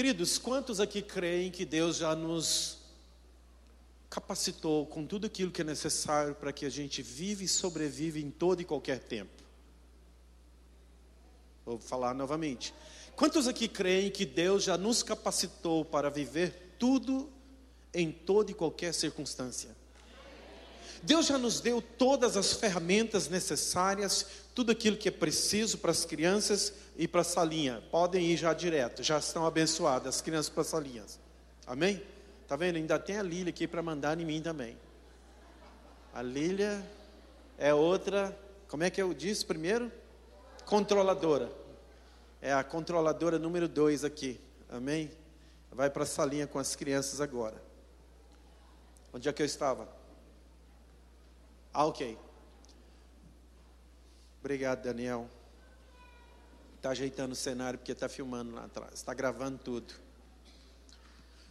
Queridos, quantos aqui creem que Deus já nos capacitou com tudo aquilo que é necessário para que a gente vive e sobrevive em todo e qualquer tempo? Vou falar novamente. Quantos aqui creem que Deus já nos capacitou para viver tudo em toda e qualquer circunstância? Deus já nos deu todas as ferramentas necessárias, tudo aquilo que é preciso para as crianças e para a salinha. Podem ir já direto, já estão abençoadas as crianças para as salinhas. Amém? Tá vendo? Ainda tem a Lília aqui para mandar em mim também. A Lília é outra, como é que eu disse primeiro? Controladora. É a controladora número dois aqui. Amém? Vai para a salinha com as crianças agora. Onde é que eu estava? Ah, ok. Obrigado, Daniel. Está ajeitando o cenário porque está filmando lá atrás, está gravando tudo.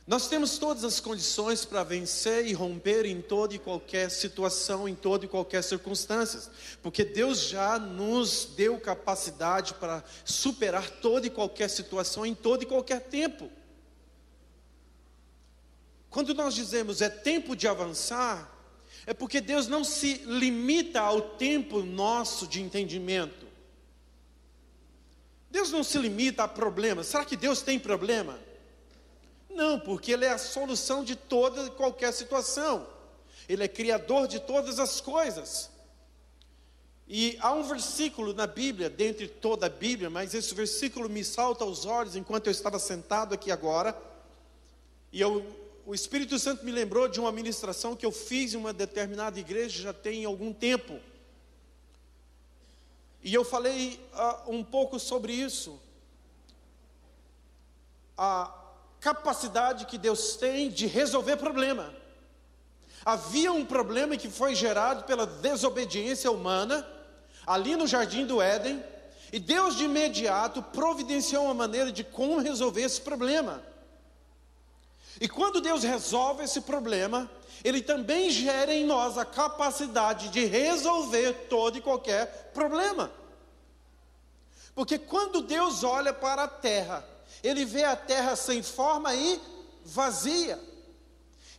Nós temos todas as condições para vencer e romper em toda e qualquer situação, em toda e qualquer circunstância, porque Deus já nos deu capacidade para superar toda e qualquer situação em todo e qualquer tempo. Quando nós dizemos é tempo de avançar, é porque Deus não se limita ao tempo nosso de entendimento. Deus não se limita a problemas. Será que Deus tem problema? Não, porque Ele é a solução de toda e qualquer situação. Ele é criador de todas as coisas. E há um versículo na Bíblia, dentre toda a Bíblia, mas esse versículo me salta aos olhos enquanto eu estava sentado aqui agora. E eu o Espírito Santo me lembrou de uma ministração que eu fiz em uma determinada igreja já tem algum tempo. E eu falei uh, um pouco sobre isso. A capacidade que Deus tem de resolver problema. Havia um problema que foi gerado pela desobediência humana, ali no jardim do Éden, e Deus de imediato providenciou uma maneira de como resolver esse problema. E quando Deus resolve esse problema, Ele também gera em nós a capacidade de resolver todo e qualquer problema. Porque quando Deus olha para a terra, Ele vê a terra sem forma e vazia.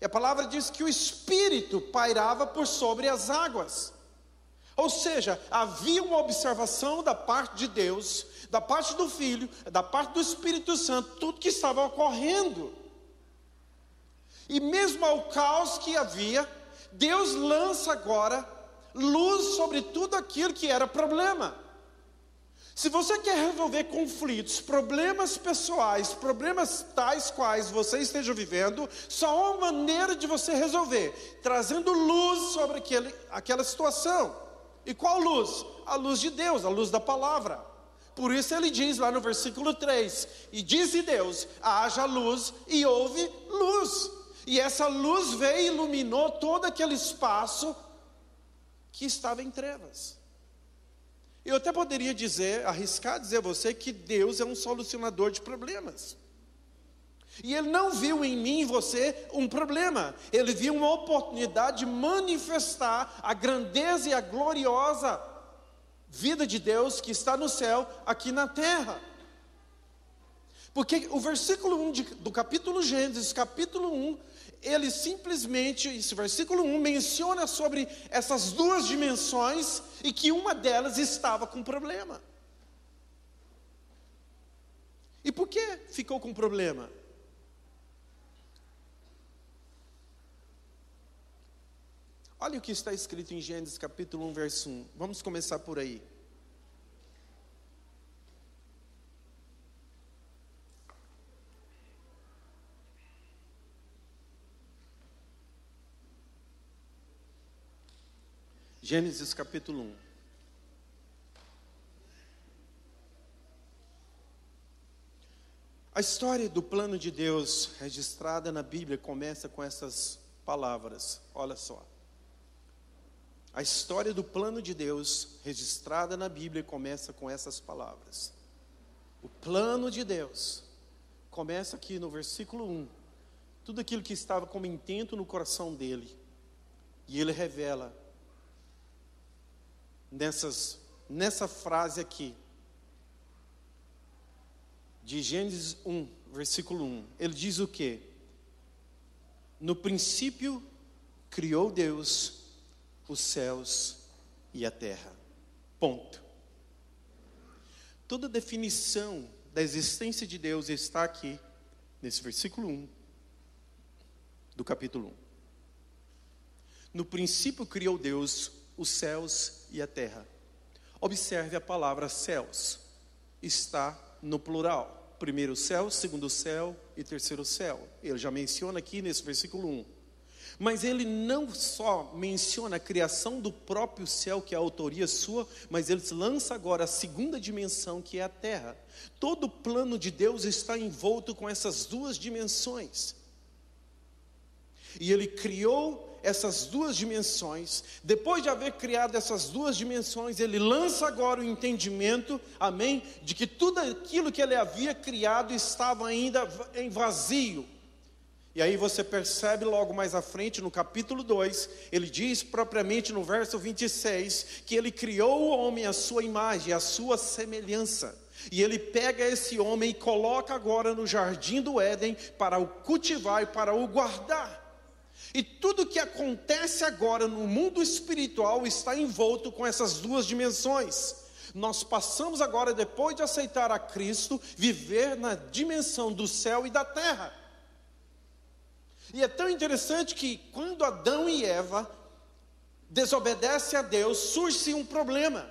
E a palavra diz que o Espírito pairava por sobre as águas. Ou seja, havia uma observação da parte de Deus, da parte do Filho, da parte do Espírito Santo, tudo que estava ocorrendo. E mesmo ao caos que havia, Deus lança agora luz sobre tudo aquilo que era problema. Se você quer resolver conflitos, problemas pessoais, problemas tais quais você esteja vivendo, só há uma maneira de você resolver, trazendo luz sobre aquele, aquela situação. E qual luz? A luz de Deus, a luz da palavra. Por isso ele diz lá no versículo 3: E disse Deus: haja luz, e houve luz. E essa luz veio e iluminou todo aquele espaço que estava em trevas. Eu até poderia dizer, arriscar dizer a você que Deus é um solucionador de problemas. E Ele não viu em mim e você um problema, Ele viu uma oportunidade de manifestar a grandeza e a gloriosa vida de Deus que está no céu, aqui na terra. Porque o versículo 1 de, do capítulo Gênesis, capítulo 1, ele simplesmente, esse versículo 1 menciona sobre essas duas dimensões e que uma delas estava com problema. E por que ficou com problema? Olha o que está escrito em Gênesis capítulo 1, verso 1. Vamos começar por aí. Gênesis capítulo 1. A história do plano de Deus registrada na Bíblia começa com essas palavras. Olha só. A história do plano de Deus registrada na Bíblia começa com essas palavras. O plano de Deus começa aqui no versículo 1. Tudo aquilo que estava como intento no coração dele. E ele revela nessas, nessa frase aqui, de Gênesis 1, versículo 1. Ele diz o quê? No princípio criou Deus os céus e a terra. Ponto. Toda definição da existência de Deus está aqui, nesse versículo 1 do capítulo 1. No princípio criou Deus os céus e a terra. Observe a palavra céus, está no plural. Primeiro céu, segundo céu e terceiro céu. Ele já menciona aqui nesse versículo 1. Mas ele não só menciona a criação do próprio céu, que é a autoria sua, mas ele lança agora a segunda dimensão, que é a terra. Todo o plano de Deus está envolto com essas duas dimensões. E ele criou essas duas dimensões, depois de haver criado essas duas dimensões, ele lança agora o entendimento, amém, de que tudo aquilo que ele havia criado estava ainda em vazio. E aí você percebe logo mais à frente, no capítulo 2, ele diz propriamente no verso 26 que ele criou o homem à sua imagem, à sua semelhança. E ele pega esse homem e coloca agora no jardim do Éden para o cultivar e para o guardar. E tudo que acontece agora no mundo espiritual está envolto com essas duas dimensões. Nós passamos agora, depois de aceitar a Cristo, viver na dimensão do céu e da terra. E é tão interessante que quando Adão e Eva desobedecem a Deus, surge um problema.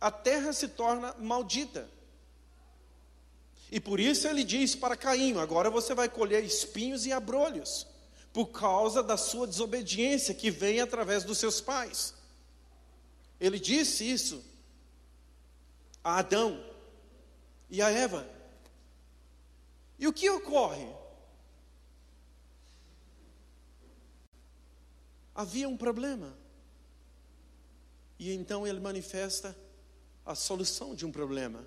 A terra se torna maldita. E por isso ele diz para Caim: agora você vai colher espinhos e abrolhos, por causa da sua desobediência que vem através dos seus pais. Ele disse isso a Adão e a Eva. E o que ocorre? Havia um problema. E então ele manifesta a solução de um problema.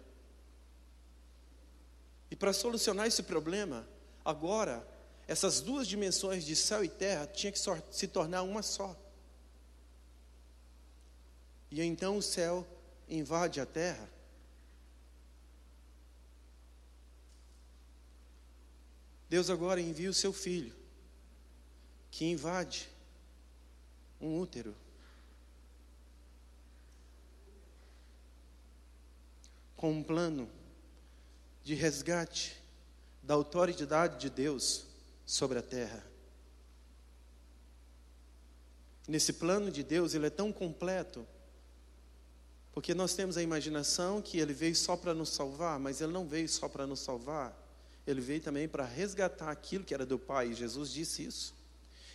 E para solucionar esse problema, agora, essas duas dimensões de céu e terra tinha que se tornar uma só. E então o céu invade a terra. Deus agora envia o seu filho, que invade um útero. Com um plano de resgate da autoridade de Deus sobre a terra. Nesse plano de Deus, ele é tão completo, porque nós temos a imaginação que ele veio só para nos salvar, mas ele não veio só para nos salvar, ele veio também para resgatar aquilo que era do Pai, e Jesus disse isso.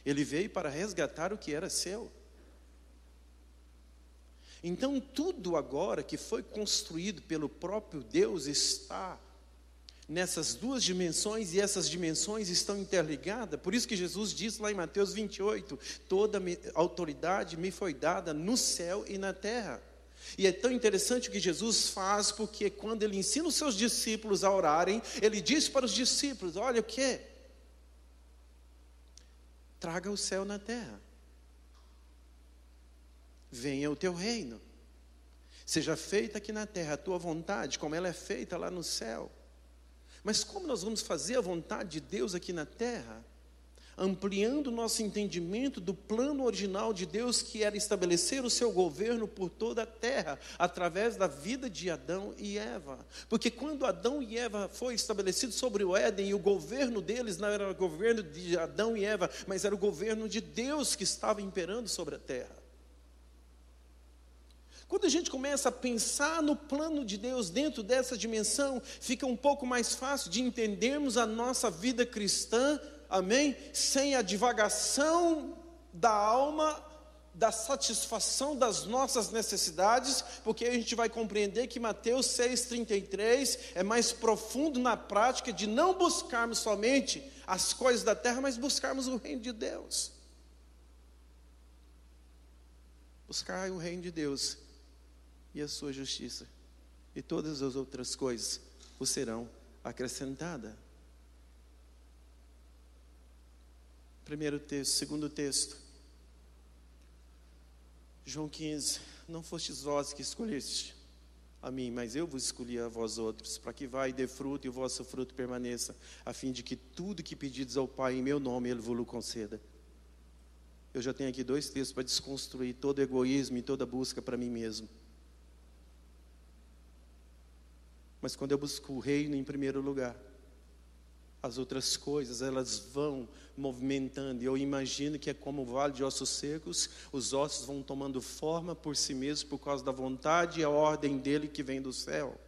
Ele veio para resgatar o que era seu. Então, tudo agora que foi construído pelo próprio Deus está nessas duas dimensões e essas dimensões estão interligadas. Por isso que Jesus disse lá em Mateus 28: toda autoridade me foi dada no céu e na terra. E é tão interessante o que Jesus faz, porque quando ele ensina os seus discípulos a orarem, ele diz para os discípulos: Olha o que? Traga o céu na terra. Venha o teu reino. Seja feita aqui na terra a tua vontade, como ela é feita lá no céu. Mas como nós vamos fazer a vontade de Deus aqui na terra? Ampliando nosso entendimento do plano original de Deus, que era estabelecer o seu governo por toda a terra, através da vida de Adão e Eva. Porque quando Adão e Eva foi estabelecido sobre o Éden, e o governo deles não era o governo de Adão e Eva, mas era o governo de Deus que estava imperando sobre a terra. Quando a gente começa a pensar no plano de Deus dentro dessa dimensão, fica um pouco mais fácil de entendermos a nossa vida cristã, amém? Sem a divagação da alma, da satisfação das nossas necessidades, porque a gente vai compreender que Mateus 6,33 é mais profundo na prática de não buscarmos somente as coisas da terra, mas buscarmos o reino de Deus. Buscar o reino de Deus e a sua justiça, e todas as outras coisas o serão acrescentadas. Primeiro texto, segundo texto. João 15: Não fostes vós que escolheste, a mim, mas eu vos escolhi a vós outros, para que vá e dê fruto e o vosso fruto permaneça, a fim de que tudo que pedides ao Pai em meu nome, Ele vos conceda. Eu já tenho aqui dois textos para desconstruir todo egoísmo e toda busca para mim mesmo. Mas quando eu busco o reino em primeiro lugar, as outras coisas elas vão movimentando. E eu imagino que é como o vale de ossos secos, os ossos vão tomando forma por si mesmos por causa da vontade e a ordem dele que vem do céu.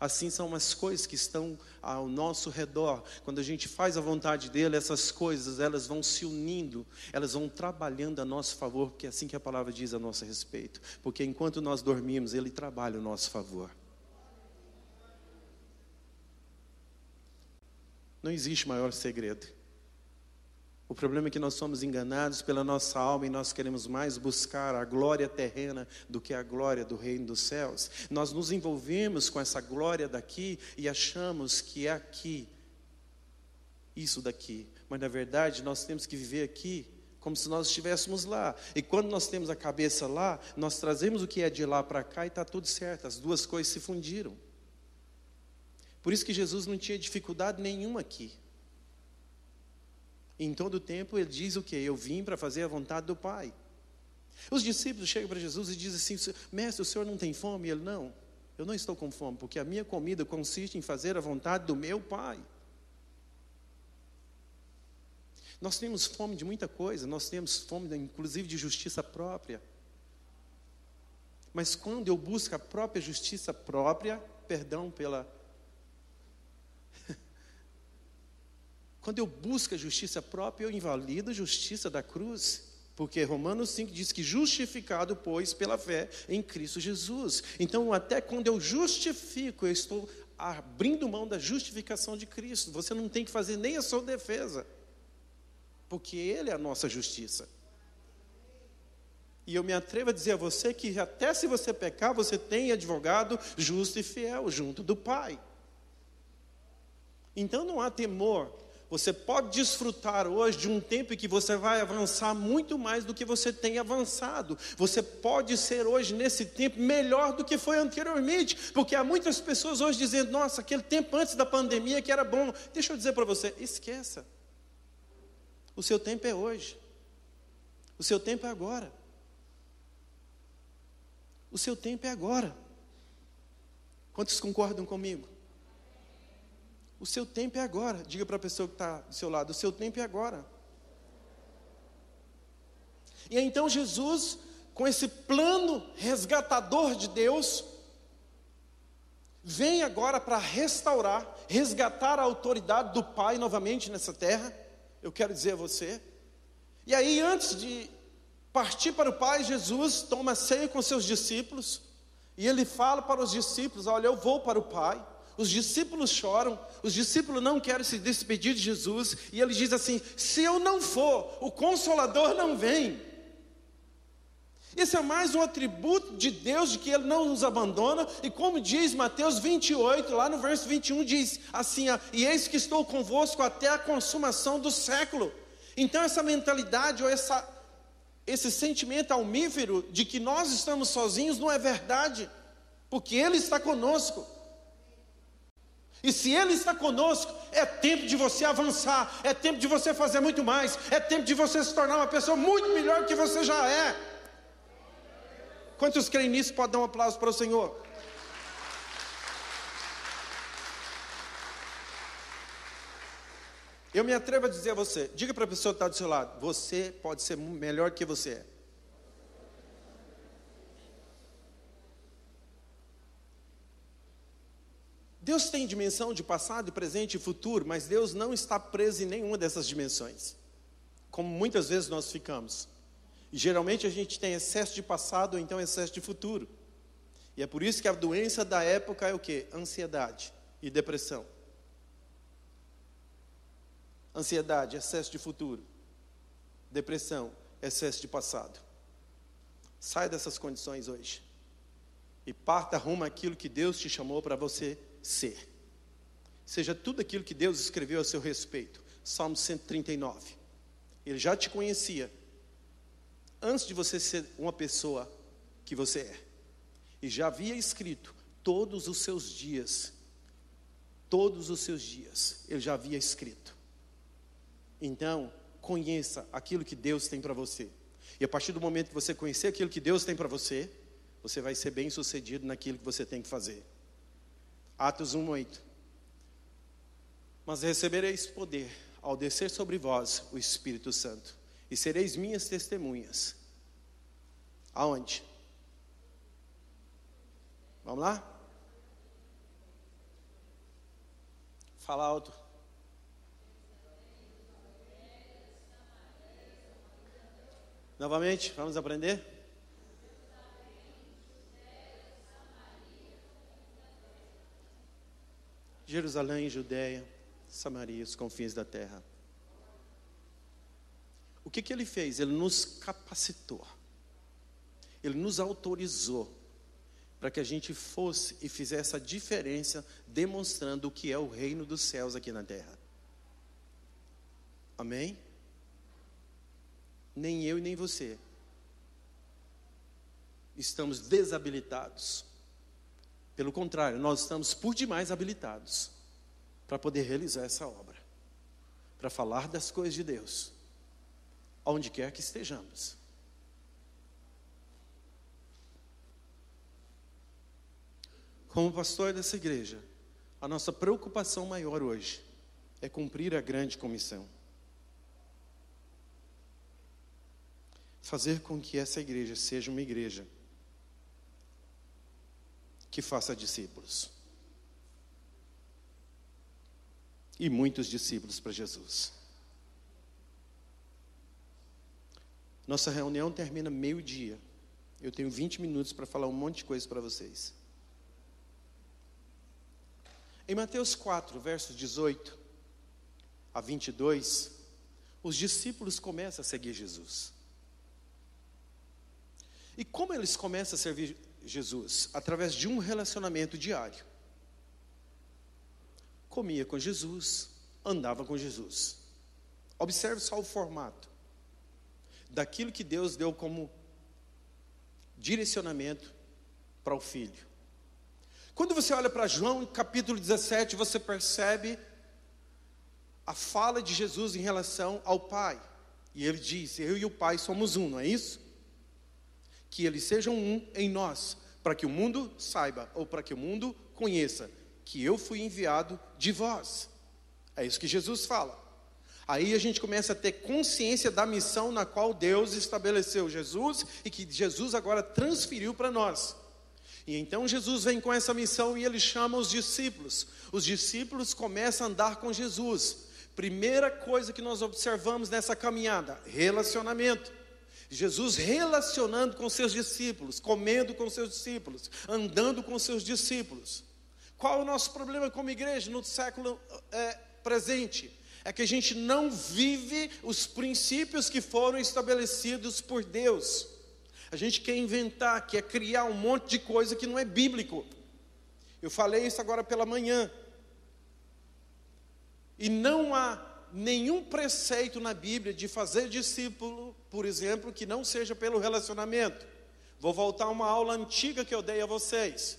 Assim são as coisas que estão ao nosso redor. Quando a gente faz a vontade dele, essas coisas, elas vão se unindo, elas vão trabalhando a nosso favor, porque é assim que a palavra diz a nosso respeito. Porque enquanto nós dormimos, ele trabalha o nosso favor. Não existe maior segredo. O problema é que nós somos enganados pela nossa alma e nós queremos mais buscar a glória terrena do que a glória do reino dos céus. Nós nos envolvemos com essa glória daqui e achamos que é aqui, isso daqui. Mas na verdade nós temos que viver aqui como se nós estivéssemos lá. E quando nós temos a cabeça lá, nós trazemos o que é de lá para cá e está tudo certo. As duas coisas se fundiram. Por isso que Jesus não tinha dificuldade nenhuma aqui. Em todo o tempo ele diz o que? Eu vim para fazer a vontade do Pai. Os discípulos chegam para Jesus e dizem assim: Mestre, o senhor não tem fome? E ele: Não, eu não estou com fome, porque a minha comida consiste em fazer a vontade do meu Pai. Nós temos fome de muita coisa, nós temos fome, inclusive, de justiça própria. Mas quando eu busco a própria justiça própria, perdão pela Quando eu busco a justiça própria, eu invalido a justiça da cruz. Porque Romanos 5 diz que justificado, pois, pela fé em Cristo Jesus. Então, até quando eu justifico, eu estou abrindo mão da justificação de Cristo. Você não tem que fazer nem a sua defesa, porque Ele é a nossa justiça. E eu me atrevo a dizer a você que até se você pecar, você tem advogado justo e fiel junto do Pai. Então não há temor você pode desfrutar hoje de um tempo em que você vai avançar muito mais do que você tem avançado. Você pode ser hoje, nesse tempo, melhor do que foi anteriormente. Porque há muitas pessoas hoje dizendo: nossa, aquele tempo antes da pandemia que era bom. Deixa eu dizer para você: esqueça. O seu tempo é hoje. O seu tempo é agora. O seu tempo é agora. Quantos concordam comigo? O seu tempo é agora. Diga para a pessoa que está do seu lado: o seu tempo é agora. E então Jesus, com esse plano resgatador de Deus, vem agora para restaurar, resgatar a autoridade do Pai novamente nessa terra. Eu quero dizer a você. E aí, antes de partir para o Pai, Jesus toma ceia com seus discípulos. E ele fala para os discípulos: Olha, eu vou para o Pai. Os discípulos choram, os discípulos não querem se despedir de Jesus, e ele diz assim: se eu não for, o consolador não vem. Esse é mais um atributo de Deus, de que Ele não nos abandona, e como diz Mateus 28, lá no verso 21, diz assim: E eis que estou convosco até a consumação do século. Então, essa mentalidade, ou essa, esse sentimento almífero de que nós estamos sozinhos, não é verdade, porque Ele está conosco. E se Ele está conosco, é tempo de você avançar, é tempo de você fazer muito mais, é tempo de você se tornar uma pessoa muito melhor do que você já é. Quantos creem nisso? Pode dar um aplauso para o Senhor. Eu me atrevo a dizer a você, diga para a pessoa que está do seu lado, você pode ser melhor que você é. Deus tem dimensão de passado, presente e futuro, mas Deus não está preso em nenhuma dessas dimensões, como muitas vezes nós ficamos. E geralmente a gente tem excesso de passado ou então excesso de futuro. E é por isso que a doença da época é o que? Ansiedade e depressão. Ansiedade, excesso de futuro. Depressão, excesso de passado. Sai dessas condições hoje. E parta rumo àquilo que Deus te chamou para você ser. Seja tudo aquilo que Deus escreveu a seu respeito. Salmo 139. Ele já te conhecia antes de você ser uma pessoa que você é. E já havia escrito todos os seus dias, todos os seus dias, ele já havia escrito. Então, conheça aquilo que Deus tem para você. E a partir do momento que você conhecer aquilo que Deus tem para você, você vai ser bem sucedido naquilo que você tem que fazer. Atos 1,8. Mas recebereis poder ao descer sobre vós o Espírito Santo, e sereis minhas testemunhas. Aonde? Vamos lá? Fala alto. Novamente, vamos aprender? Jerusalém, Judéia, Samaria, os confins da terra. O que, que ele fez? Ele nos capacitou, ele nos autorizou para que a gente fosse e fizesse a diferença, demonstrando o que é o reino dos céus aqui na terra. Amém? Nem eu e nem você estamos desabilitados. Pelo contrário, nós estamos por demais habilitados para poder realizar essa obra, para falar das coisas de Deus, aonde quer que estejamos. Como pastor dessa igreja, a nossa preocupação maior hoje é cumprir a grande comissão. Fazer com que essa igreja seja uma igreja que faça discípulos. E muitos discípulos para Jesus. Nossa reunião termina meio-dia. Eu tenho 20 minutos para falar um monte de coisa para vocês. Em Mateus 4, versos 18 a 22, os discípulos começam a seguir Jesus. E como eles começam a servir Jesus? Através de um relacionamento diário. Comia com Jesus, andava com Jesus. Observe só o formato daquilo que Deus deu como direcionamento para o filho. Quando você olha para João capítulo 17, você percebe a fala de Jesus em relação ao Pai. E ele diz: Eu e o Pai somos um, não é isso? Que eles sejam um em nós, para que o mundo saiba, ou para que o mundo conheça, que eu fui enviado de vós. É isso que Jesus fala. Aí a gente começa a ter consciência da missão na qual Deus estabeleceu Jesus e que Jesus agora transferiu para nós. E então Jesus vem com essa missão e ele chama os discípulos. Os discípulos começam a andar com Jesus. Primeira coisa que nós observamos nessa caminhada: relacionamento. Jesus relacionando com seus discípulos, comendo com seus discípulos, andando com seus discípulos. Qual é o nosso problema como igreja no século é, presente? É que a gente não vive os princípios que foram estabelecidos por Deus. A gente quer inventar, quer criar um monte de coisa que não é bíblico. Eu falei isso agora pela manhã. E não há nenhum preceito na Bíblia de fazer discípulo, por exemplo, que não seja pelo relacionamento. Vou voltar a uma aula antiga que eu dei a vocês.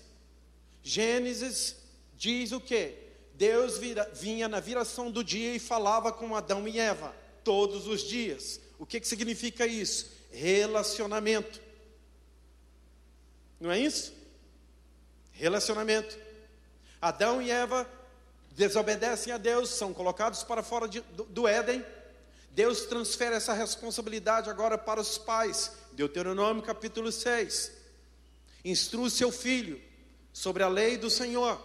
Gênesis diz o quê? Deus vira, vinha na viração do dia e falava com Adão e Eva todos os dias. O que, que significa isso? Relacionamento. Não é isso? Relacionamento. Adão e Eva desobedecem a Deus, são colocados para fora de, do, do Éden. Deus transfere essa responsabilidade agora para os pais. Deuteronômio capítulo 6. Instrui seu filho sobre a lei do Senhor.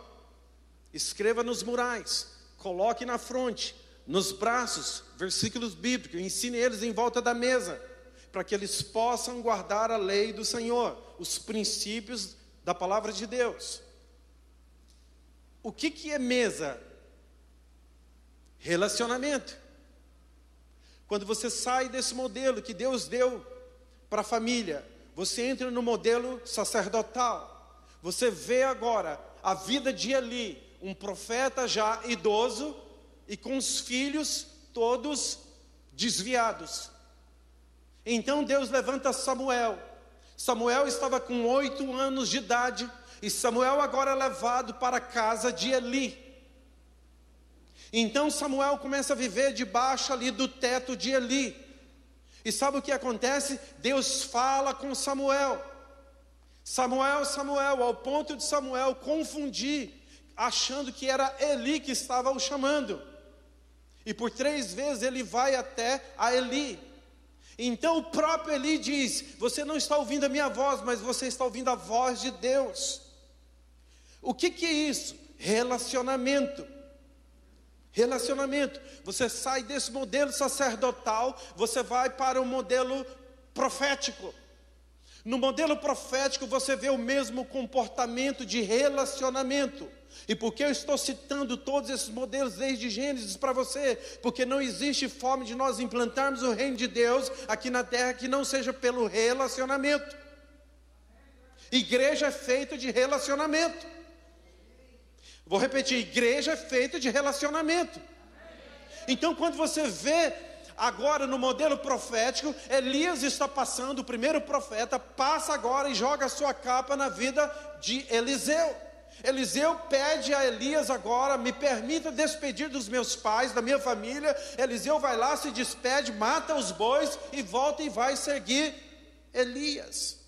Escreva nos murais, coloque na fronte, nos braços, versículos bíblicos, ensine eles em volta da mesa para que eles possam guardar a lei do Senhor, os princípios da palavra de Deus. O que, que é mesa? Relacionamento. Quando você sai desse modelo que Deus deu para a família, você entra no modelo sacerdotal. Você vê agora a vida de Eli, um profeta já idoso e com os filhos todos desviados. Então Deus levanta Samuel. Samuel estava com oito anos de idade e Samuel agora é levado para a casa de Eli. Então Samuel começa a viver debaixo ali do teto de Eli. E sabe o que acontece? Deus fala com Samuel. Samuel, Samuel, ao ponto de Samuel confundir, achando que era Eli que estava o chamando. E por três vezes ele vai até a Eli. Então o próprio Eli diz: Você não está ouvindo a minha voz, mas você está ouvindo a voz de Deus. O que, que é isso? Relacionamento. Relacionamento. Você sai desse modelo sacerdotal, você vai para o modelo profético. No modelo profético, você vê o mesmo comportamento de relacionamento. E por que eu estou citando todos esses modelos desde Gênesis para você? Porque não existe forma de nós implantarmos o reino de Deus aqui na terra que não seja pelo relacionamento. Igreja é feita de relacionamento. Vou repetir: igreja é feita de relacionamento. Então, quando você vê agora no modelo profético, Elias está passando, o primeiro profeta, passa agora e joga a sua capa na vida de Eliseu. Eliseu pede a Elias agora: me permita despedir dos meus pais, da minha família. Eliseu vai lá, se despede, mata os bois e volta e vai seguir Elias.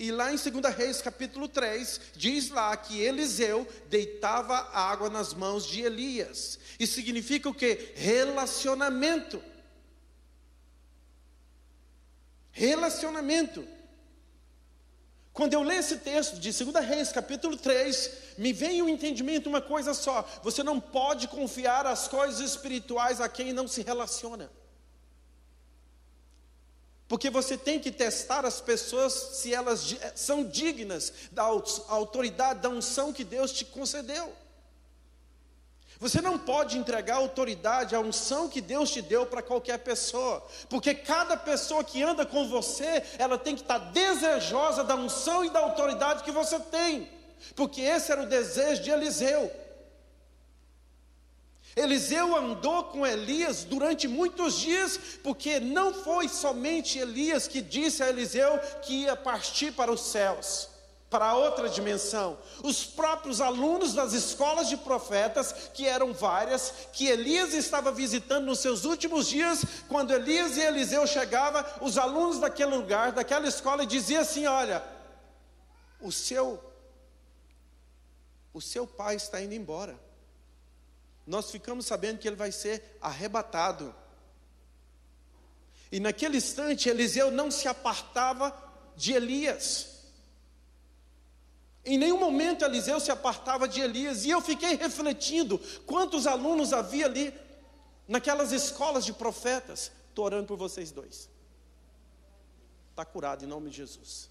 E lá em 2 Reis capítulo 3, diz lá que Eliseu deitava água nas mãos de Elias. E significa o que? Relacionamento. Relacionamento. Quando eu leio esse texto de 2 Reis, capítulo 3, me vem o um entendimento uma coisa só: você não pode confiar as coisas espirituais a quem não se relaciona. Porque você tem que testar as pessoas se elas são dignas da autoridade, da unção que Deus te concedeu. Você não pode entregar autoridade, a unção que Deus te deu para qualquer pessoa, porque cada pessoa que anda com você, ela tem que estar desejosa da unção e da autoridade que você tem, porque esse era o desejo de Eliseu. Eliseu andou com Elias durante muitos dias, porque não foi somente Elias que disse a Eliseu que ia partir para os céus, para outra dimensão. Os próprios alunos das escolas de profetas, que eram várias, que Elias estava visitando nos seus últimos dias, quando Elias e Eliseu chegavam, os alunos daquele lugar, daquela escola, diziam assim: Olha, o seu, o seu pai está indo embora nós ficamos sabendo que ele vai ser arrebatado. E naquele instante, Eliseu não se apartava de Elias. Em nenhum momento Eliseu se apartava de Elias, e eu fiquei refletindo quantos alunos havia ali naquelas escolas de profetas. Estou orando por vocês dois. Está curado em nome de Jesus.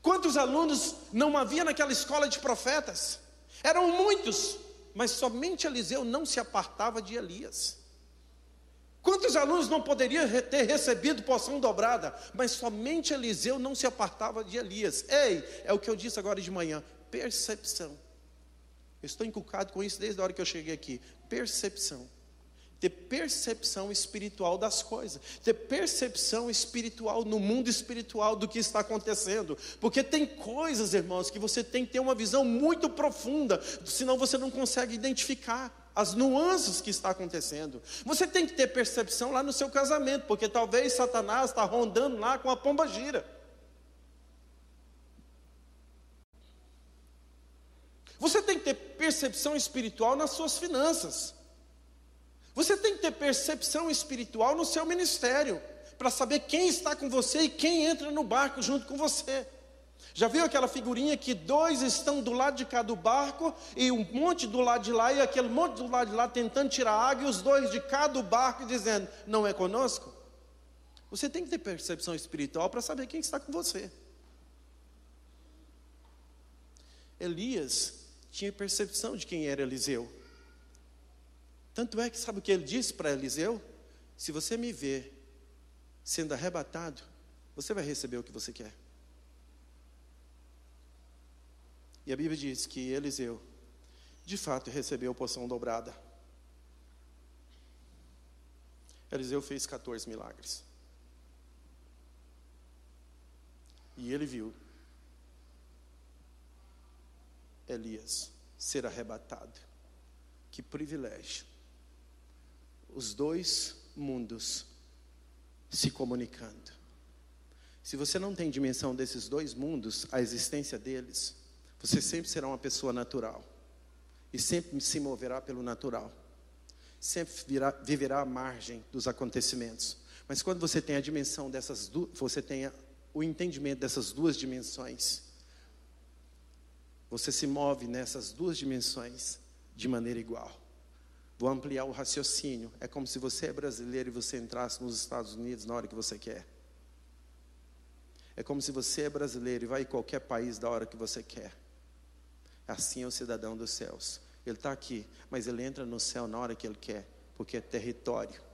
Quantos alunos não havia naquela escola de profetas? Eram muitos mas somente Eliseu não se apartava de Elias. Quantos alunos não poderiam ter recebido porção dobrada, mas somente Eliseu não se apartava de Elias? Ei, é o que eu disse agora de manhã: percepção. Eu estou inculcado com isso desde a hora que eu cheguei aqui. Percepção ter percepção espiritual das coisas, ter percepção espiritual no mundo espiritual do que está acontecendo, porque tem coisas, irmãos, que você tem que ter uma visão muito profunda, senão você não consegue identificar as nuances que está acontecendo. Você tem que ter percepção lá no seu casamento, porque talvez Satanás está rondando lá com a pomba gira. Você tem que ter percepção espiritual nas suas finanças. Você tem que ter percepção espiritual no seu ministério, para saber quem está com você e quem entra no barco junto com você. Já viu aquela figurinha que dois estão do lado de cá do barco e um monte do lado de lá e aquele monte do lado de lá tentando tirar água e os dois de cá do barco dizendo: "Não é conosco"? Você tem que ter percepção espiritual para saber quem está com você. Elias tinha percepção de quem era Eliseu. Tanto é que sabe o que ele disse para Eliseu? Se você me ver sendo arrebatado, você vai receber o que você quer. E a Bíblia diz que Eliseu, de fato, recebeu poção dobrada. Eliseu fez 14 milagres. E ele viu Elias ser arrebatado. Que privilégio. Os dois mundos se comunicando. Se você não tem dimensão desses dois mundos, a existência deles, você sempre será uma pessoa natural. E sempre se moverá pelo natural. Sempre virá, viverá à margem dos acontecimentos. Mas quando você tem a dimensão dessas duas, você tem o entendimento dessas duas dimensões, você se move nessas duas dimensões de maneira igual. Vou ampliar o raciocínio. É como se você é brasileiro e você entrasse nos Estados Unidos na hora que você quer. É como se você é brasileiro e vai em qualquer país da hora que você quer. Assim é o cidadão dos céus. Ele está aqui, mas ele entra no céu na hora que ele quer, porque é território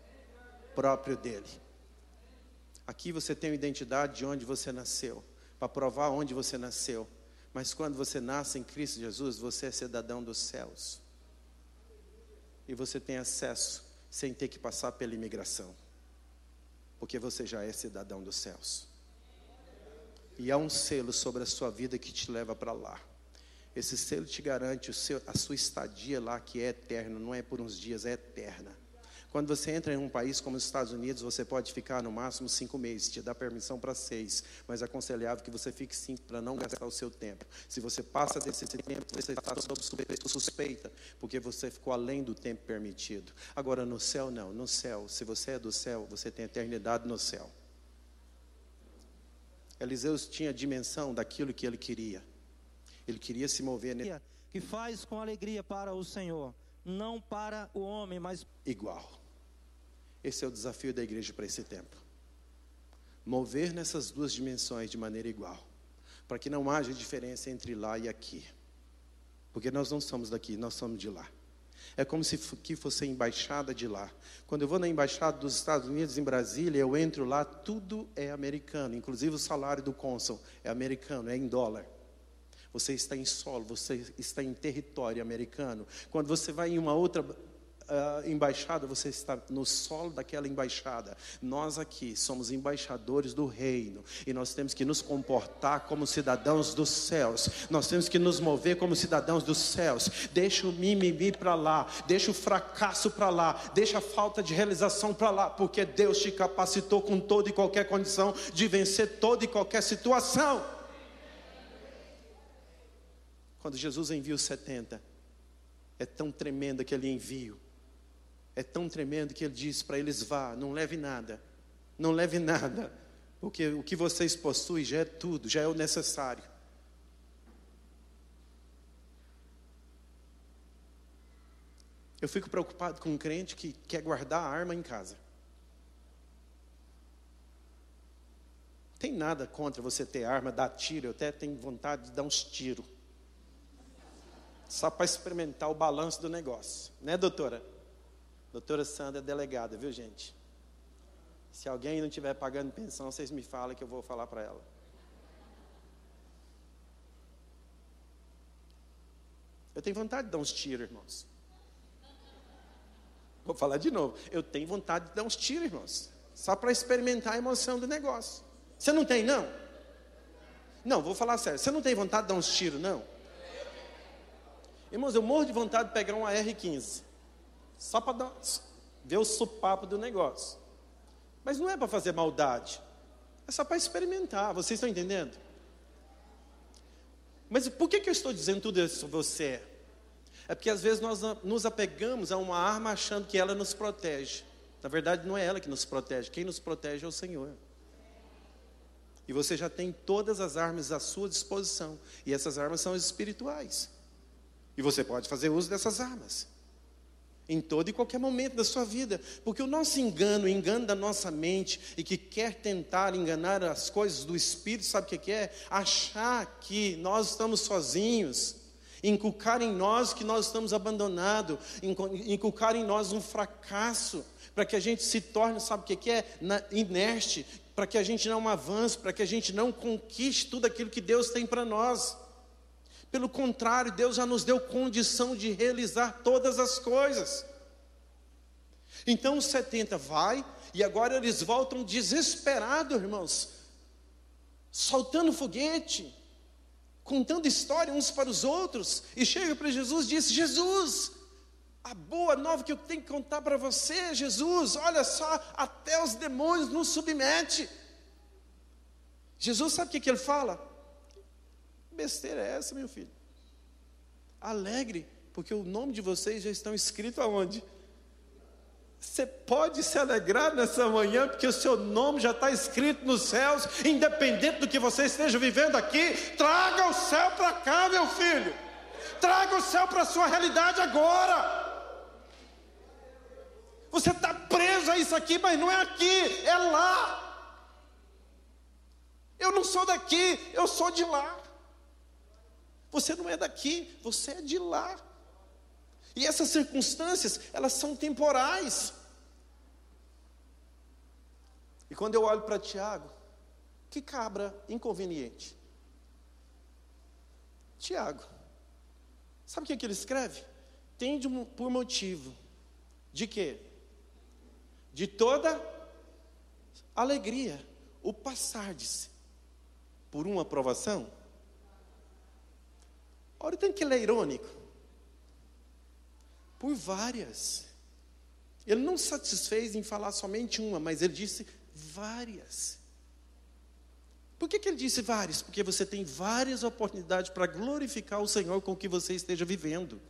próprio dele. Aqui você tem a identidade de onde você nasceu, para provar onde você nasceu. Mas quando você nasce em Cristo Jesus, você é cidadão dos céus. E você tem acesso sem ter que passar pela imigração. Porque você já é cidadão dos céus. E há um selo sobre a sua vida que te leva para lá. Esse selo te garante seu, a sua estadia lá, que é eterna, não é por uns dias, é eterna. Quando você entra em um país como os Estados Unidos, você pode ficar no máximo cinco meses, te dá permissão para seis, mas é aconselhável que você fique cinco para não gastar o seu tempo. Se você passa desse tempo, você está sob suspeita, porque você ficou além do tempo permitido. Agora, no céu, não. No céu, se você é do céu, você tem eternidade no céu. Eliseu tinha a dimensão daquilo que ele queria. Ele queria se mover. Que faz com alegria para o Senhor, não para o homem, mas igual. Esse é o desafio da igreja para esse tempo. Mover nessas duas dimensões de maneira igual, para que não haja diferença entre lá e aqui. Porque nós não somos daqui, nós somos de lá. É como se aqui fosse a embaixada de lá. Quando eu vou na embaixada dos Estados Unidos em Brasília, eu entro lá, tudo é americano, inclusive o salário do cônsul é americano, é em dólar. Você está em solo, você está em território americano. Quando você vai em uma outra uh, embaixada, você está no solo daquela embaixada. Nós aqui somos embaixadores do reino e nós temos que nos comportar como cidadãos dos céus. Nós temos que nos mover como cidadãos dos céus. Deixa o mimimi para lá, deixa o fracasso para lá, deixa a falta de realização para lá, porque Deus te capacitou com toda e qualquer condição de vencer toda e qualquer situação. Quando Jesus envia os 70, é tão tremendo aquele envio é tão tremendo que ele diz para eles: vá, não leve nada, não leve nada, porque o que vocês possuem já é tudo, já é o necessário. Eu fico preocupado com um crente que quer guardar a arma em casa. Tem nada contra você ter arma, dar tiro, eu até tenho vontade de dar uns tiros. Só para experimentar o balanço do negócio, né, doutora? Doutora Sandra é delegada, viu gente? Se alguém não estiver pagando pensão, vocês me falem que eu vou falar para ela. Eu tenho vontade de dar uns tiros, irmãos. Vou falar de novo. Eu tenho vontade de dar uns tiros, irmãos. Só para experimentar a emoção do negócio. Você não tem, não? Não, vou falar sério. Você não tem vontade de dar uns tiros, não? Irmãos, eu morro de vontade de pegar um AR-15. Só para ver o supapo do negócio. Mas não é para fazer maldade. É só para experimentar. Vocês estão entendendo? Mas por que, que eu estou dizendo tudo isso para você? É porque às vezes nós nos apegamos a uma arma achando que ela nos protege. Na verdade, não é ela que nos protege. Quem nos protege é o Senhor. E você já tem todas as armas à sua disposição. E essas armas são espirituais. E você pode fazer uso dessas armas em todo e qualquer momento da sua vida, porque o nosso engano, o engano da nossa mente e que quer tentar enganar as coisas do espírito, sabe o que é? Achar que nós estamos sozinhos, inculcar em nós que nós estamos abandonados, inculcar em nós um fracasso, para que a gente se torne, sabe o que é? inerte, para que a gente não avance, para que a gente não conquiste tudo aquilo que Deus tem para nós. Pelo contrário, Deus já nos deu condição de realizar todas as coisas. Então os 70 vai, e agora eles voltam desesperados, irmãos, soltando foguete, contando história uns para os outros, e chega para Jesus e diz: Jesus, a boa nova que eu tenho que contar para você, Jesus, olha só, até os demônios nos submete. Jesus sabe o que, que ele fala? Besteira é essa, meu filho? Alegre, porque o nome de vocês já estão escrito aonde? Você pode se alegrar nessa manhã, porque o seu nome já está escrito nos céus, independente do que você esteja vivendo aqui. Traga o céu para cá, meu filho. Traga o céu para a sua realidade agora. Você está preso a isso aqui, mas não é aqui, é lá. Eu não sou daqui, eu sou de lá. Você não é daqui, você é de lá. E essas circunstâncias, elas são temporais. E quando eu olho para Tiago, que cabra inconveniente. Tiago, sabe o que, é que ele escreve? Tende por motivo de quê? De toda alegria, o passar-se por uma aprovação. Olha, tem que ler irônico por várias. Ele não satisfez em falar somente uma, mas ele disse várias. Por que, que ele disse várias? Porque você tem várias oportunidades para glorificar o Senhor com o que você esteja vivendo.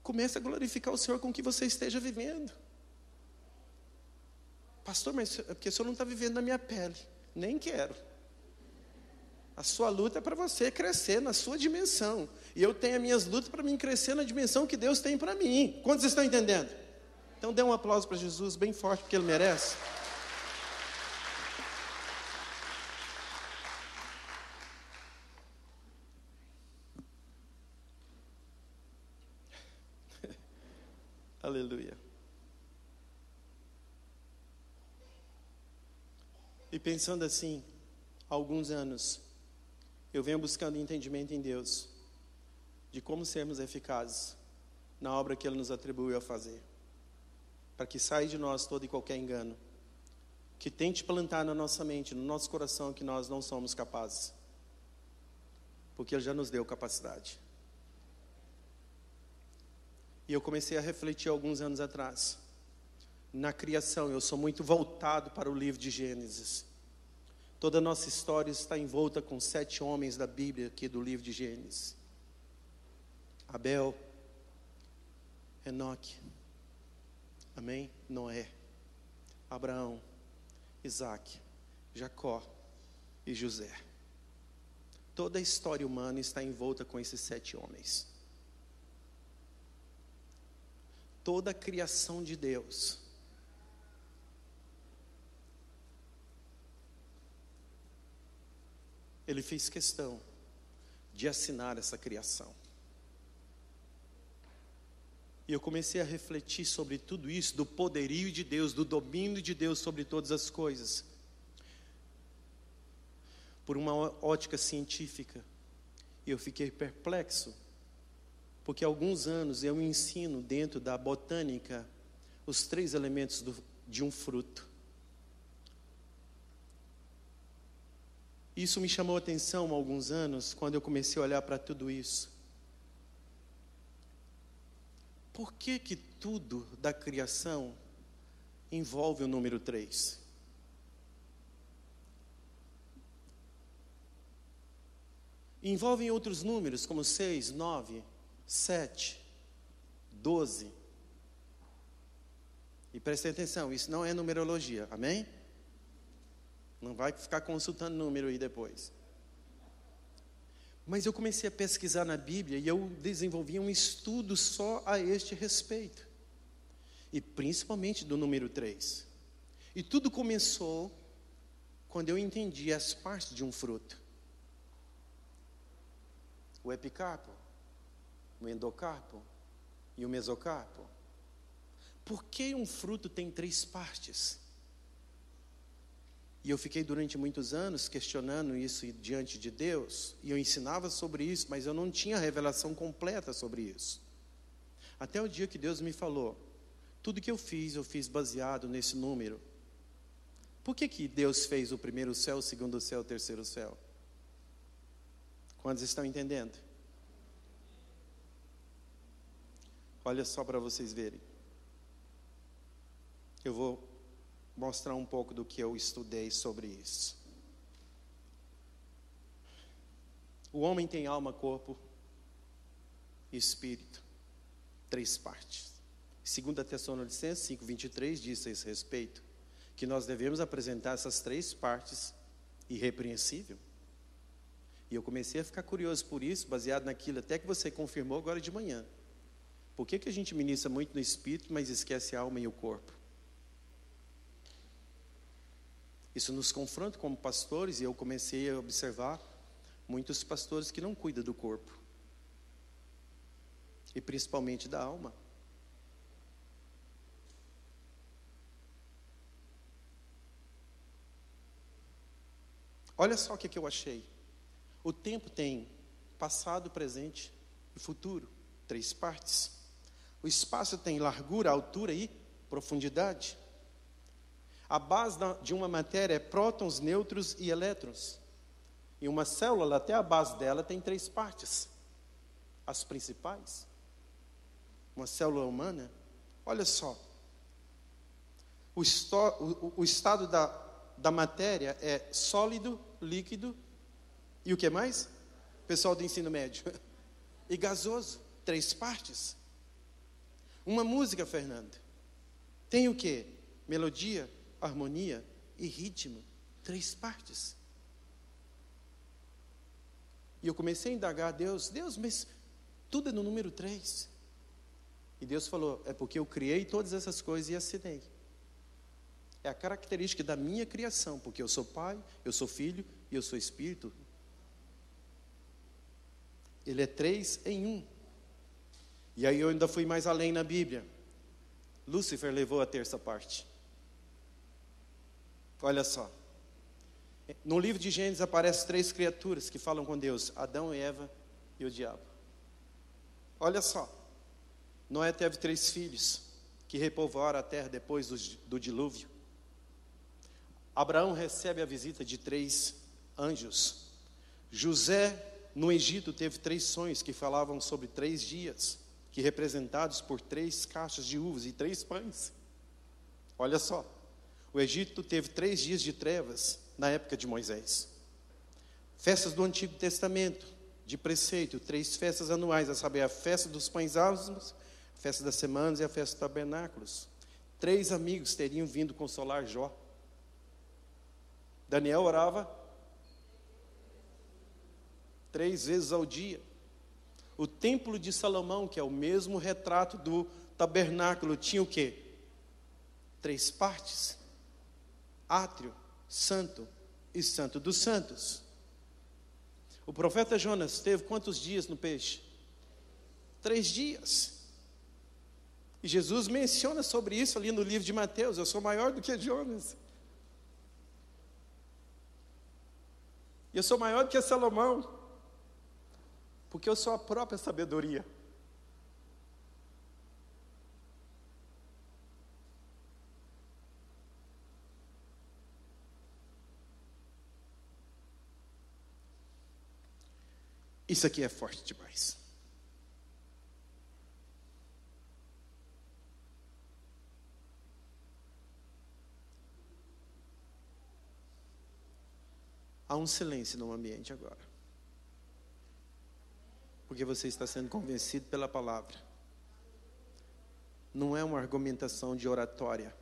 Comece a glorificar o Senhor com o que você esteja vivendo. Pastor, mas é porque o Senhor não está vivendo na minha pele. Nem quero. A sua luta é para você crescer na sua dimensão. E eu tenho as minhas lutas para mim crescer na dimensão que Deus tem para mim. Quantos estão entendendo? Então dê um aplauso para Jesus bem forte, porque ele merece. Aleluia. E pensando assim, alguns anos, eu venho buscando entendimento em Deus de como sermos eficazes na obra que Ele nos atribuiu a fazer, para que saia de nós todo e qualquer engano, que tente plantar na nossa mente, no nosso coração, que nós não somos capazes, porque Ele já nos deu capacidade. E eu comecei a refletir alguns anos atrás. Na criação, eu sou muito voltado para o livro de Gênesis. Toda a nossa história está envolta com sete homens da Bíblia, aqui do livro de Gênesis: Abel, Enoque, Amém? Noé, Abraão, Isaac, Jacó e José. Toda a história humana está envolta com esses sete homens. Toda a criação de Deus ele fez questão de assinar essa criação. E eu comecei a refletir sobre tudo isso, do poderio de Deus, do domínio de Deus sobre todas as coisas, por uma ótica científica. E eu fiquei perplexo, porque há alguns anos eu ensino dentro da botânica os três elementos do, de um fruto. Isso me chamou a atenção há alguns anos, quando eu comecei a olhar para tudo isso. Por que que tudo da criação envolve o número 3? Envolvem outros números, como 6, 9, 7, 12. E prestem atenção, isso não é numerologia, amém? Não vai ficar consultando número aí depois. Mas eu comecei a pesquisar na Bíblia e eu desenvolvi um estudo só a este respeito. E principalmente do número 3. E tudo começou quando eu entendi as partes de um fruto: o epicarpo, o endocarpo e o mesocarpo. Por que um fruto tem três partes? E eu fiquei durante muitos anos questionando isso diante de Deus, e eu ensinava sobre isso, mas eu não tinha revelação completa sobre isso. Até o dia que Deus me falou: tudo que eu fiz, eu fiz baseado nesse número. Por que, que Deus fez o primeiro céu, o segundo céu, o terceiro céu? Quantos estão entendendo? Olha só para vocês verem. Eu vou mostrar um pouco do que eu estudei sobre isso. O homem tem alma, corpo e espírito. Três partes. Segunda Tessalonicenses 5:23 diz a esse respeito que nós devemos apresentar essas três partes irrepreensível. E eu comecei a ficar curioso por isso, baseado naquilo até que você confirmou agora de manhã. Por que, que a gente ministra muito no espírito, mas esquece a alma e o corpo? Isso nos confronta como pastores, e eu comecei a observar muitos pastores que não cuidam do corpo, e principalmente da alma. Olha só o que, que eu achei. O tempo tem passado, presente e futuro, três partes. O espaço tem largura, altura e profundidade. A base de uma matéria é prótons, nêutrons e elétrons. E uma célula, até a base dela, tem três partes. As principais. Uma célula humana, olha só. O, o, o estado da, da matéria é sólido, líquido e o que mais? Pessoal do ensino médio. E gasoso, três partes. Uma música, Fernando, tem o que? Melodia, harmonia e ritmo, três partes. E eu comecei a indagar a Deus, Deus, mas tudo é no número três. E Deus falou: é porque eu criei todas essas coisas e assinei. É a característica da minha criação, porque eu sou pai, eu sou filho e eu sou espírito. Ele é três em um. E aí eu ainda fui mais além na Bíblia. Lúcifer levou a terça parte. Olha só. No livro de Gênesis aparecem três criaturas que falam com Deus: Adão, Eva e o diabo. Olha só. Noé teve três filhos que repovoaram a terra depois do, do dilúvio. Abraão recebe a visita de três anjos. José, no Egito, teve três sonhos que falavam sobre três dias, que representados por três caixas de uvas e três pães. Olha só, o Egito teve três dias de trevas na época de Moisés. Festas do Antigo Testamento, de preceito, três festas anuais, a saber, a festa dos pães ázimos, a festa das semanas e a festa dos tabernáculos. Três amigos teriam vindo consolar Jó. Daniel orava três vezes ao dia. O templo de Salomão, que é o mesmo retrato do tabernáculo, tinha o quê? Três partes: átrio, santo e santo dos santos. O profeta Jonas teve quantos dias no peixe? Três dias. E Jesus menciona sobre isso ali no livro de Mateus: Eu sou maior do que Jonas. Eu sou maior do que Salomão, porque eu sou a própria sabedoria. Isso aqui é forte demais. Há um silêncio no ambiente agora. Porque você está sendo convencido pela palavra. Não é uma argumentação de oratória.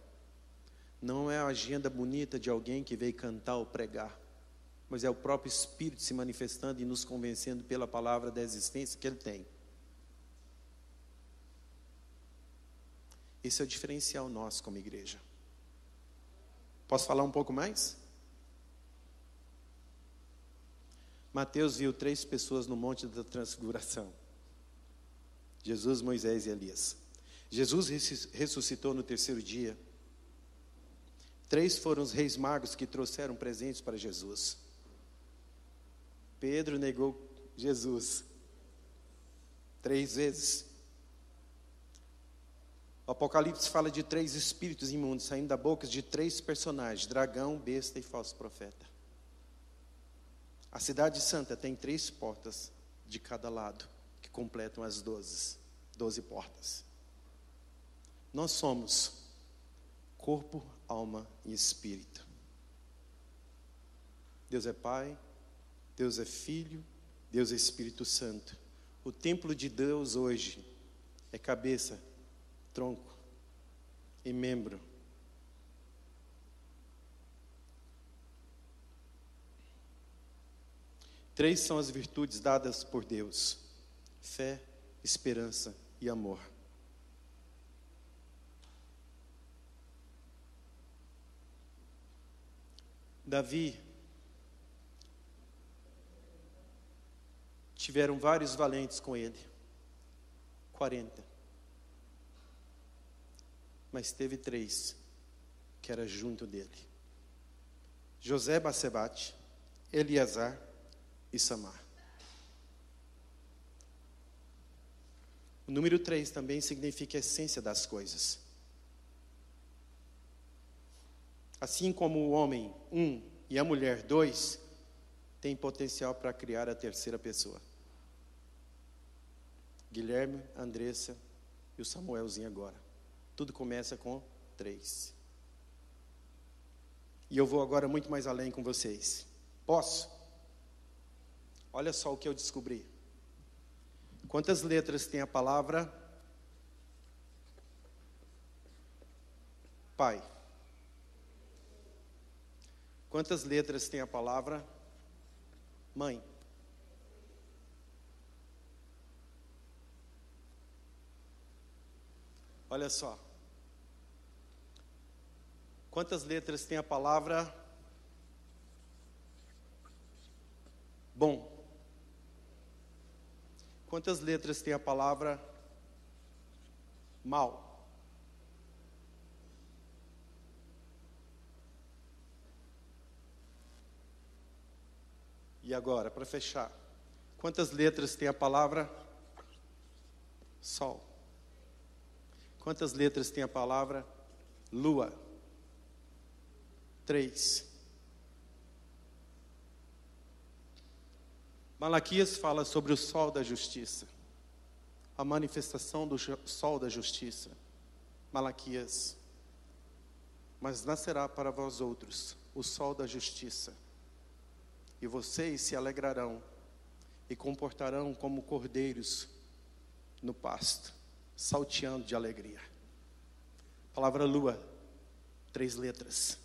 Não é a agenda bonita de alguém que veio cantar ou pregar. Mas é o próprio Espírito se manifestando e nos convencendo pela palavra da existência que Ele tem. Esse é o diferencial nosso como igreja. Posso falar um pouco mais? Mateus viu três pessoas no Monte da Transfiguração: Jesus, Moisés e Elias. Jesus ressuscitou no terceiro dia. Três foram os reis magos que trouxeram presentes para Jesus. Pedro negou Jesus três vezes. O Apocalipse fala de três espíritos imundos saindo da boca de três personagens: dragão, besta e falso profeta. A cidade santa tem três portas de cada lado, que completam as doze, doze portas. Nós somos corpo, alma e espírito. Deus é Pai, Deus é Filho, Deus é Espírito Santo. O templo de Deus hoje é cabeça, tronco e membro. Três são as virtudes dadas por Deus: fé, esperança e amor. Davi tiveram vários valentes com ele 40. Mas teve três que era junto dele: José Bacebate, Eliasar e Samar. O número 3 também significa a essência das coisas. Assim como o homem, um, e a mulher, dois, tem potencial para criar a terceira pessoa. Guilherme, Andressa e o Samuelzinho agora. Tudo começa com três. E eu vou agora muito mais além com vocês. Posso? Olha só o que eu descobri. Quantas letras tem a palavra Pai? Quantas letras tem a palavra Mãe? Olha só. Quantas letras tem a palavra bom? Quantas letras tem a palavra mal? E agora, para fechar, quantas letras tem a palavra sol? Quantas letras tem a palavra lua? Três. Malaquias fala sobre o sol da justiça, a manifestação do sol da justiça. Malaquias. Mas nascerá para vós outros o sol da justiça, e vocês se alegrarão e comportarão como cordeiros no pasto salteando de alegria. Palavra lua, três letras.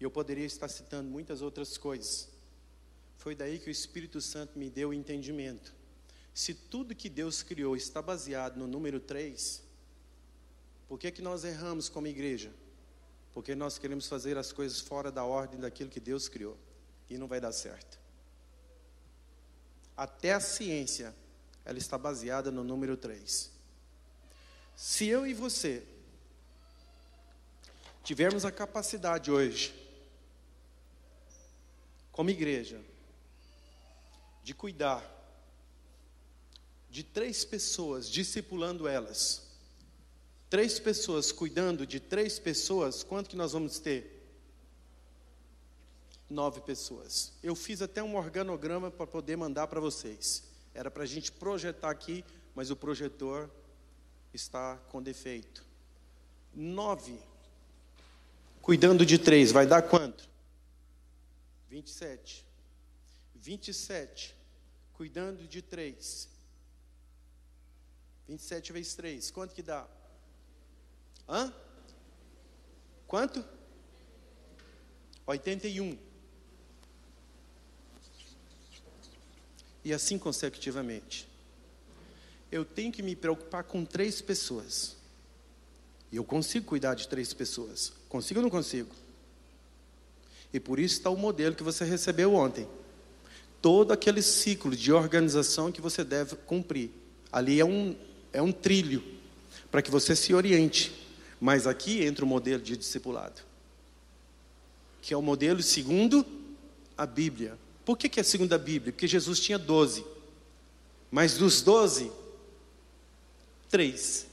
E eu poderia estar citando muitas outras coisas. Foi daí que o Espírito Santo me deu entendimento. Se tudo que Deus criou está baseado no número três, por que, que nós erramos como igreja? Porque nós queremos fazer as coisas fora da ordem daquilo que Deus criou. E não vai dar certo até a ciência, ela está baseada no número 3. Se eu e você tivermos a capacidade hoje, como igreja, de cuidar de três pessoas, discipulando elas, três pessoas cuidando de três pessoas, quanto que nós vamos ter? Nove pessoas. Eu fiz até um organograma para poder mandar para vocês. Era para a gente projetar aqui, mas o projetor está com defeito. Nove. Cuidando de três, vai dar quanto? 27. 27. Cuidando de três. 27 vezes 3. Quanto que dá? Hã? Quanto? 81. E assim consecutivamente. Eu tenho que me preocupar com três pessoas. E eu consigo cuidar de três pessoas. Consigo ou não consigo? E por isso está o modelo que você recebeu ontem. Todo aquele ciclo de organização que você deve cumprir. Ali é um, é um trilho para que você se oriente. Mas aqui entra o modelo de discipulado, que é o modelo segundo a Bíblia. Por que, que é a Bíblia? Porque Jesus tinha doze. Mas dos doze, três.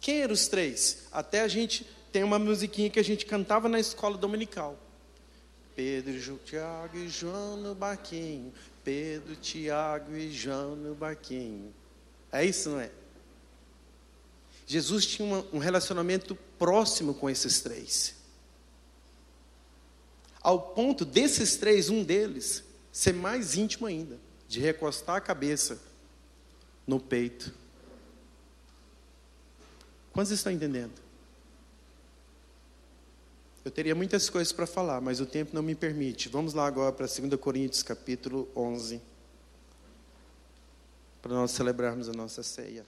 Quem eram os três? Até a gente tem uma musiquinha que a gente cantava na escola dominical. Pedro, Tiago e João no barquinho. Pedro, Tiago e João no barquinho. É isso, não é? Jesus tinha um relacionamento próximo com esses três. Ao ponto desses três, um deles, ser mais íntimo ainda, de recostar a cabeça no peito. Quantos estão entendendo? Eu teria muitas coisas para falar, mas o tempo não me permite. Vamos lá agora para 2 Coríntios, capítulo 11, para nós celebrarmos a nossa ceia.